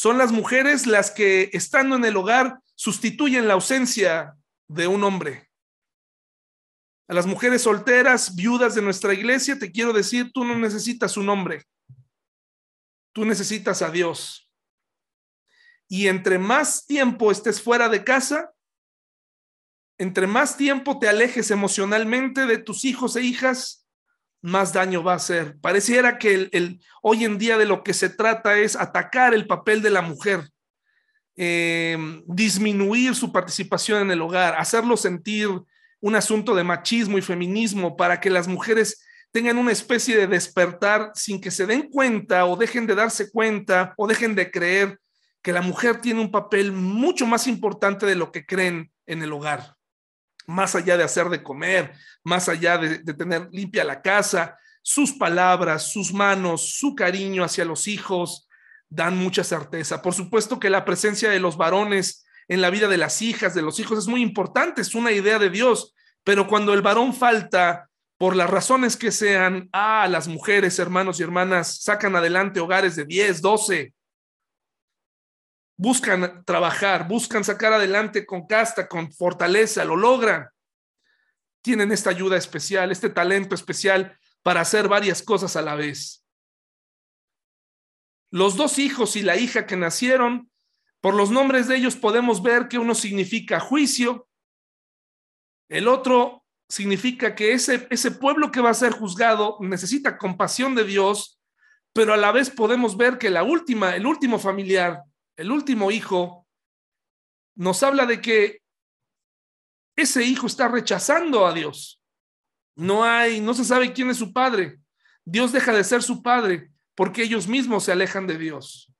Son las mujeres las que, estando en el hogar, sustituyen la ausencia de un hombre. A las mujeres solteras, viudas de nuestra iglesia, te quiero decir, tú no necesitas un hombre. Tú necesitas a Dios. Y entre más tiempo estés fuera de casa, entre más tiempo te alejes emocionalmente de tus hijos e hijas, más daño va a hacer. Pareciera que el, hoy en día de lo que se trata es atacar el papel de la mujer, em, disminuir su participación en el hogar, hacerlo sentir un asunto de machismo y feminismo para que las mujeres tengan una especie de despertar sin que se den cuenta o dejen de darse cuenta o dejen de creer que la mujer tiene un papel mucho más importante de lo que creen en el hogar, más allá de hacer de comer, más allá de, tener limpia la casa, sus palabras, sus manos, su cariño hacia los hijos dan mucha certeza. Por supuesto que la presencia de los varones en la vida de las hijas, de los hijos, es muy importante, es una idea de Dios, pero cuando el varón falta, por las razones que sean, ah, las mujeres, hermanos y hermanas, sacan adelante hogares de 10, 12, buscan trabajar, buscan sacar adelante con casta, con fortaleza, lo logran. Tienen esta ayuda especial, este talento especial para hacer varias cosas a la vez. Los dos hijos y la hija que nacieron, por los nombres de ellos podemos ver que uno significa juicio, el otro significa que ese, ese pueblo que va a ser juzgado necesita compasión de Dios, pero a la vez podemos ver que la última, el último familiar, el último hijo, nos habla de que ese hijo está rechazando a Dios. No hay, no se sabe quién es su padre. Dios deja de ser su padre porque ellos mismos se alejan de Dios.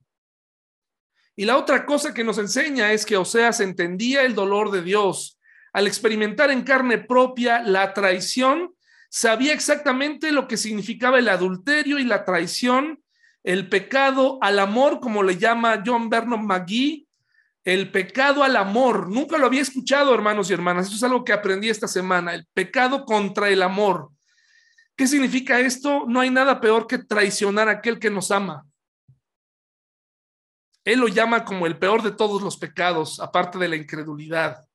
Y la otra cosa que nos enseña es que Oseas entendía el dolor de Dios. Al experimentar en carne propia la traición, sabía exactamente lo que significaba el adulterio y la traición el pecado al amor, como le llama John Vernon McGee, el pecado al amor. Nunca lo había escuchado, hermanos y hermanas. Esto es algo que aprendí esta semana. El pecado contra el amor. ¿Qué significa esto? No hay nada peor que traicionar a aquel que nos ama. Él lo llama como el peor de todos los pecados, aparte de la incredulidad.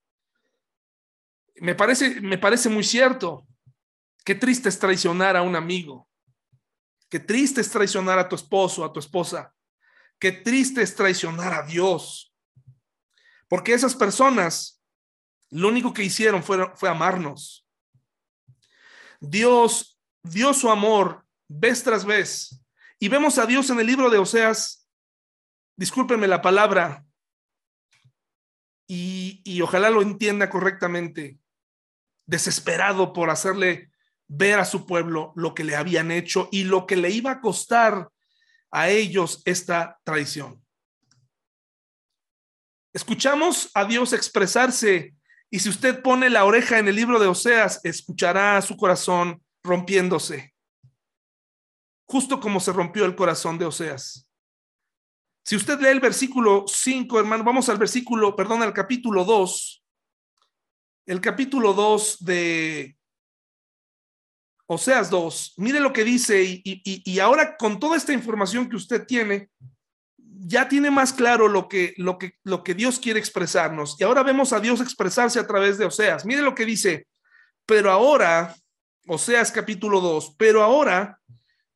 Me parece, me parece muy cierto. Qué triste es traicionar a un amigo. Qué triste es traicionar a tu esposo, a tu esposa. Qué triste es traicionar a Dios. Porque esas personas lo único que hicieron fue, fue amarnos. Dios dio su amor vez tras vez. Y vemos a Dios en el libro de Oseas, discúlpenme la palabra, y, y ojalá lo entienda correctamente, desesperado por hacerle ver a su pueblo lo que le habían hecho y lo que le iba a costar a ellos esta traición. Escuchamos a Dios expresarse y si usted pone la oreja en el libro de Oseas, escuchará su corazón rompiéndose, justo como se rompió el corazón de Oseas. Si usted lee el versículo 5, hermano, vamos al versículo, perdón, al capítulo 2, el capítulo 2 de, Oseas 2, mire lo que dice y, ahora con toda esta información que usted tiene, ya tiene más claro lo que, lo, que, lo que Dios quiere expresarnos. Y ahora vemos a Dios expresarse a través de Oseas. Mire lo que dice, pero ahora, Oseas capítulo 2, pero ahora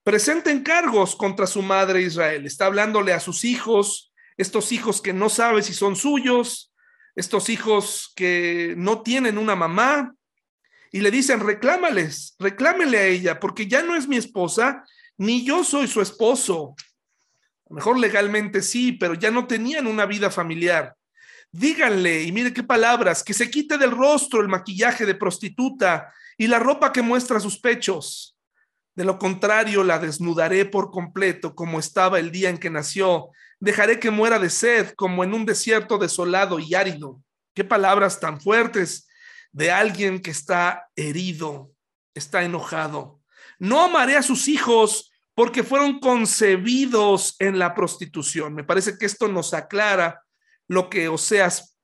presenten cargos contra su madre Israel. Está hablándole a sus hijos, estos hijos que no sabe si son suyos, estos hijos que no tienen una mamá, y le dicen, reclámales, reclámele a ella, porque ya no es mi esposa, ni yo soy su esposo. A lo mejor legalmente sí, pero ya no tenían una vida familiar. Díganle, y mire qué palabras, que se quite del rostro el maquillaje de prostituta y la ropa que muestra sus pechos. De lo contrario, la desnudaré por completo como estaba el día en que nació. Dejaré que muera de sed como en un desierto desolado y árido. Qué palabras tan fuertes de alguien que está herido, está enojado. No amaré a sus hijos porque fueron concebidos en la prostitución. Me parece que esto nos aclara lo que Oseas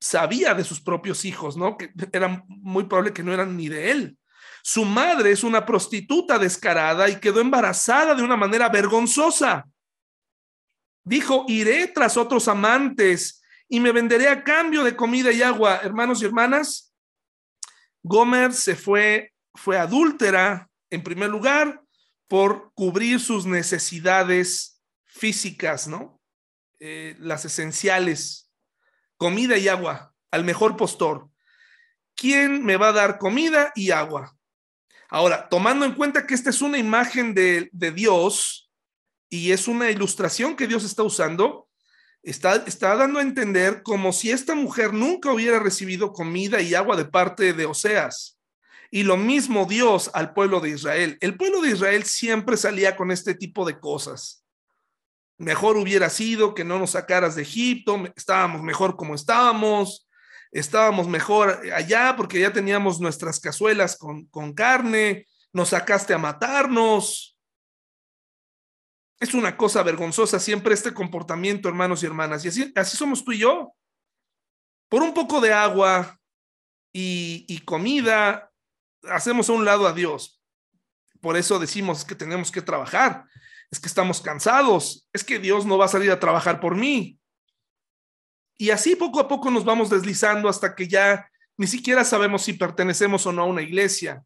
sabía de sus propios hijos, ¿no? Que era muy probable que no eran ni de él. Su madre es una prostituta descarada y quedó embarazada de una manera vergonzosa. Dijo, iré tras otros amantes y me venderé a cambio de comida y agua. Hermanos y hermanas, Gomer se fue, fue adúltera en primer lugar por cubrir sus necesidades físicas, ¿no? Eh, las esenciales, comida y agua, al mejor postor. ¿Quién me va a dar comida y agua? Ahora, tomando en cuenta que esta es una imagen de, Dios y es una ilustración que Dios está usando, está, dando a entender como si esta mujer nunca hubiera recibido comida y agua de parte de Oseas. Y lo mismo Dios al pueblo de Israel. El pueblo de Israel siempre salía con este tipo de cosas. Mejor hubiera sido que no nos sacaras de Egipto, estábamos mejor como estábamos, estábamos mejor allá porque ya teníamos nuestras cazuelas con, carne, nos sacaste a matarnos. Es una cosa vergonzosa siempre este comportamiento, hermanos y hermanas. Y así, así somos tú y yo. Por un poco de agua y, y comida, hacemos a un lado a Dios. Por eso decimos que tenemos que trabajar. Es que estamos cansados. Es que Dios no va a salir a trabajar por mí. Y así poco a poco nos vamos deslizando hasta que ya ni siquiera sabemos si pertenecemos o no a una iglesia.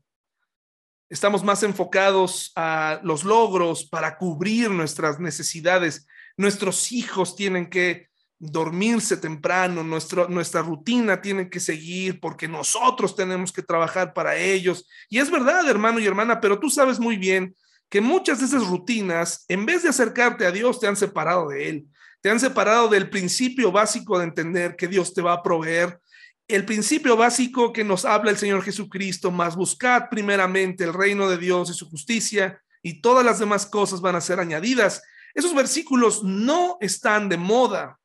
Estamos más enfocados a los logros para cubrir nuestras necesidades. Nuestros hijos tienen que dormirse temprano, nuestra rutina tiene que seguir porque nosotros tenemos que trabajar para ellos. Y es verdad, hermano y hermana, pero tú sabes muy bien que muchas de esas rutinas, en vez de acercarte a Dios, te han separado de Él. Te han separado del principio básico de entender que Dios te va a proveer. El principio básico que nos habla el Señor Jesucristo, más buscad primeramente el reino de Dios y su justicia y todas las demás cosas van a ser añadidas. Esos versículos no están de moda,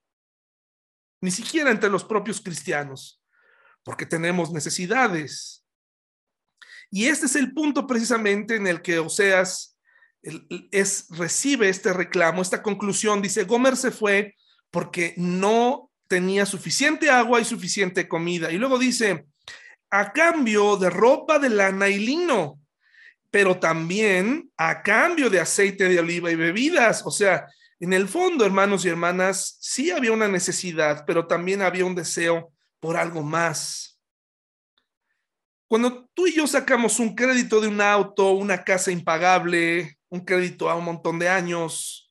ni siquiera entre los propios cristianos, porque tenemos necesidades. Y este es el punto precisamente en el que Oseas recibe este reclamo, esta conclusión. Dice, Gomer se fue porque no tenía suficiente agua y suficiente comida. Y luego dice, a cambio de ropa de lana y lino, pero también a cambio de aceite de oliva y bebidas. O sea, en el fondo, hermanos y hermanas, sí había una necesidad, pero también había un deseo por algo más. Cuando tú y yo sacamos un crédito de un auto, una casa impagable, un crédito a un montón de años.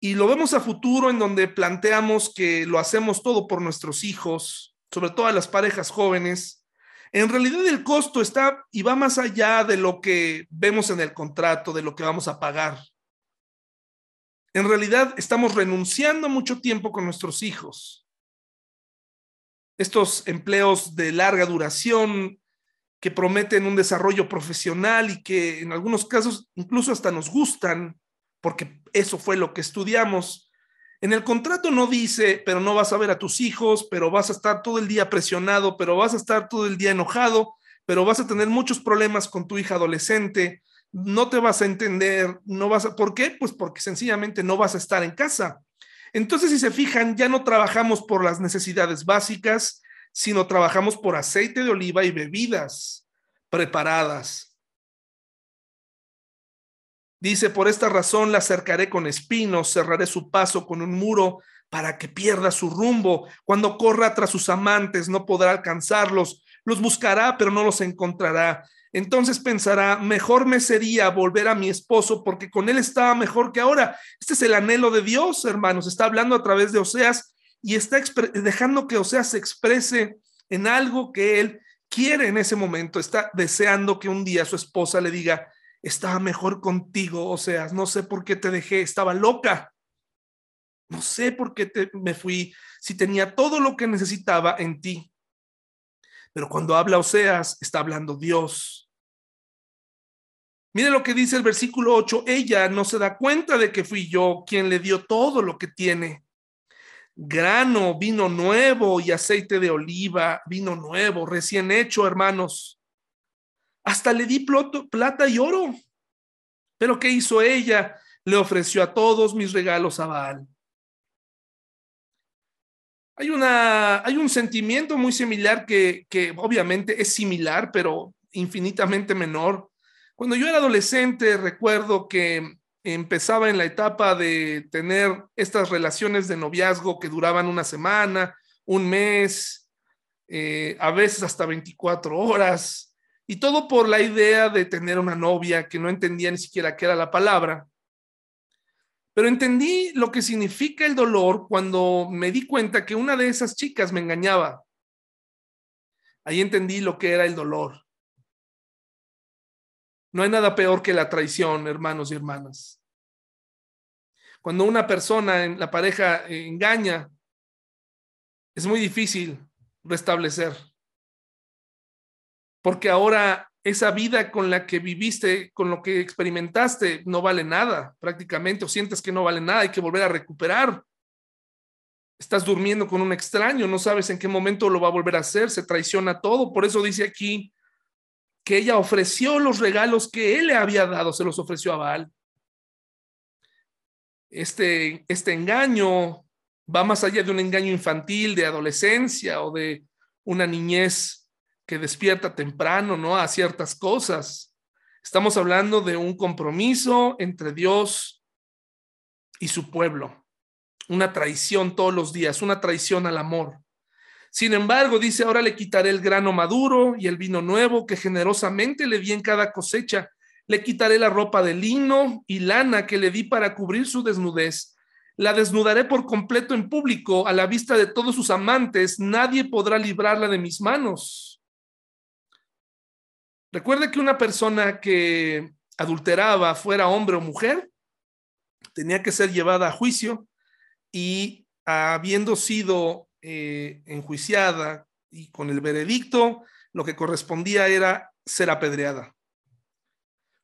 Y lo vemos a futuro en donde planteamos que lo hacemos todo por nuestros hijos, sobre todo a las parejas jóvenes. En realidad el costo está y va más allá de lo que vemos en el contrato, de lo que vamos a pagar. En realidad estamos renunciando mucho tiempo con nuestros hijos. Estos empleos de larga duración que prometen un desarrollo profesional y que en algunos casos incluso hasta nos gustan, porque eso fue lo que estudiamos. En el contrato no dice, pero no vas a ver a tus hijos, pero vas a estar todo el día presionado, pero vas a estar todo el día enojado, pero vas a tener muchos problemas con tu hija adolescente, no te vas a entender, no vas a, ¿por qué? Pues porque sencillamente no vas a estar en casa. Entonces, si se fijan, ya no trabajamos por las necesidades básicas, sino trabajamos por aceite de oliva y bebidas preparadas. Dice, por esta razón la cercaré con espinos, cerraré su paso con un muro para que pierda su rumbo. Cuando corra tras sus amantes no podrá alcanzarlos, los buscará pero no los encontrará. Entonces pensará, mejor me sería volver a mi esposo porque con él estaba mejor que ahora. Este es el anhelo de Dios, hermanos. Está hablando a través de Oseas y está dejando que Oseas se exprese en algo que él quiere en ese momento, está deseando que un día su esposa le diga, estaba mejor contigo, Oseas, no sé por qué te dejé, estaba loca, no sé por qué me fui, si tenía todo lo que necesitaba en ti. Pero cuando habla Oseas, está hablando Dios. Mire lo que dice el versículo 8, ella no se da cuenta de que fui yo quien le dio todo lo que tiene grano, vino nuevo y aceite de oliva, vino nuevo, recién hecho, hermanos. Hasta le di plata y oro. Pero ¿qué hizo ella? Le ofreció a todos mis regalos a Baal. Hay, una, hay un sentimiento muy similar que, que obviamente es similar, pero infinitamente menor. Cuando yo era adolescente, recuerdo que empezaba en la etapa de tener estas relaciones de noviazgo que duraban una semana, un mes, eh, a veces hasta 24 horas, y todo por la idea de tener una novia que no entendía ni siquiera qué era la palabra. Pero entendí lo que significa el dolor cuando me di cuenta que una de esas chicas me engañaba. Ahí entendí lo que era el dolor. No hay nada peor que la traición, hermanos y hermanas. Cuando una persona en la pareja engaña, es muy difícil restablecer. Porque ahora esa vida con la que viviste, con lo que experimentaste, no vale nada prácticamente, o sientes que no vale nada, hay que volver a recuperar. Estás durmiendo con un extraño, no sabes en qué momento lo va a volver a hacer, se traiciona todo. Por eso dice aquí que ella ofreció los regalos que él le había dado, se los ofreció a Baal. Este, este engaño va más allá de un engaño infantil, de adolescencia o de una niñez que despierta temprano, ¿no? A ciertas cosas. Estamos hablando de un compromiso entre Dios y su pueblo. Una traición todos los días, una traición al amor. Sin embargo, dice, ahora le quitaré el grano maduro y el vino nuevo que generosamente le di en cada cosecha. Le quitaré la ropa de lino y lana que le di para cubrir su desnudez. La desnudaré por completo en público a la vista de todos sus amantes. Nadie podrá librarla de mis manos. Recuerde que una persona que adulteraba, fuera hombre o mujer, tenía que ser llevada a juicio y habiendo sido eh, enjuiciada y con el veredicto, lo que correspondía era ser apedreada.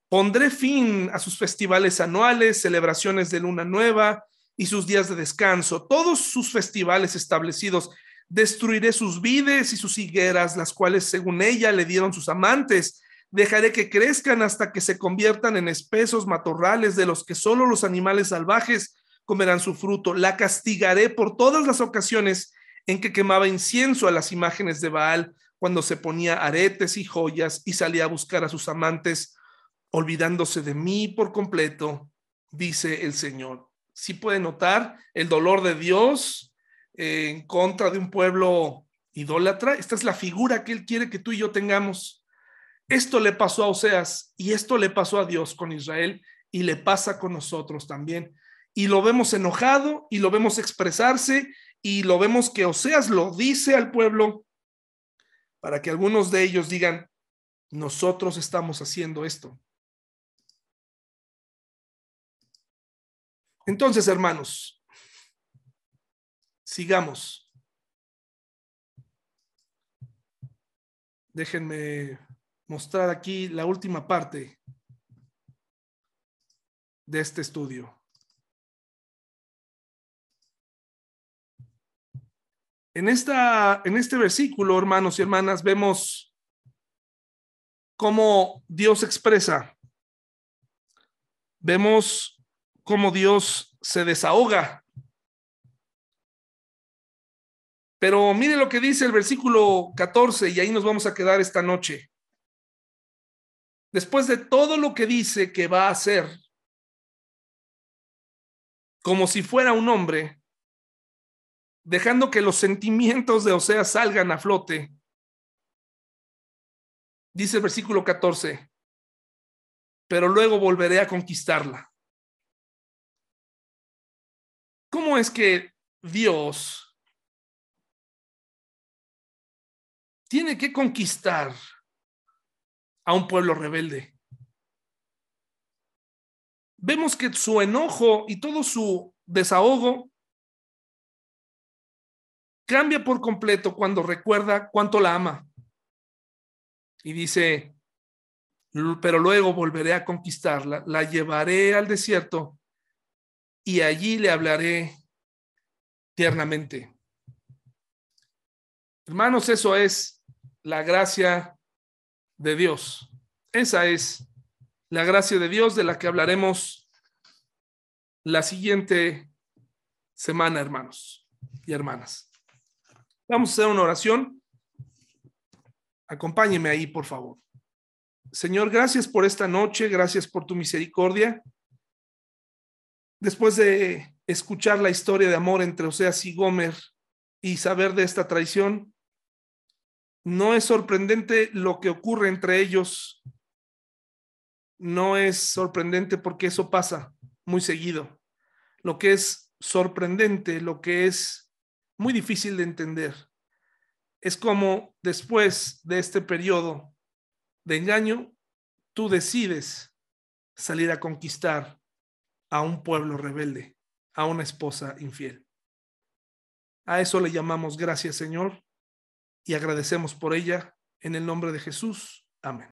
Pondré fin a sus festivales anuales, celebraciones de luna nueva y sus días de descanso, todos sus festivales establecidos Destruiré sus vides y sus higueras, las cuales según ella le dieron sus amantes. Dejaré que crezcan hasta que se conviertan en espesos matorrales de los que solo los animales salvajes comerán su fruto. La castigaré por todas las ocasiones en que quemaba incienso a las imágenes de Baal, cuando se ponía aretes y joyas y salía a buscar a sus amantes, olvidándose de mí por completo, dice el Señor. Si puede notar el dolor de Dios en contra de un pueblo idólatra. Esta es la figura que Él quiere que tú y yo tengamos. Esto le pasó a Oseas y esto le pasó a Dios con Israel y le pasa con nosotros también. Y lo vemos enojado y lo vemos expresarse y lo vemos que Oseas lo dice al pueblo para que algunos de ellos digan, nosotros estamos haciendo esto. Entonces, hermanos, Sigamos. Déjenme mostrar aquí la última parte de este estudio. En, esta, en este versículo, hermanos y hermanas, vemos cómo Dios expresa. Vemos cómo Dios se desahoga Pero mire lo que dice el versículo 14 y ahí nos vamos a quedar esta noche. Después de todo lo que dice que va a hacer, como si fuera un hombre, dejando que los sentimientos de Oseas salgan a flote, dice el versículo 14, pero luego volveré a conquistarla. ¿Cómo es que Dios tiene que conquistar a un pueblo rebelde. Vemos que su enojo y todo su desahogo cambia por completo cuando recuerda cuánto la ama. Y dice, pero luego volveré a conquistarla, la llevaré al desierto y allí le hablaré tiernamente. Hermanos, eso es la gracia de Dios. Esa es la gracia de Dios de la que hablaremos la siguiente semana, hermanos y hermanas. Vamos a hacer una oración. Acompáñeme ahí, por favor. Señor, gracias por esta noche, gracias por tu misericordia. Después de escuchar la historia de amor entre Oseas y Gomer y saber de esta traición, no es sorprendente lo que ocurre entre ellos. No es sorprendente porque eso pasa muy seguido. Lo que es sorprendente, lo que es muy difícil de entender, es como después de este periodo de engaño, tú decides salir a conquistar a un pueblo rebelde, a una esposa infiel. A eso le llamamos gracias, Señor, y agradecemos por ella en el nombre de Jesús. Amén.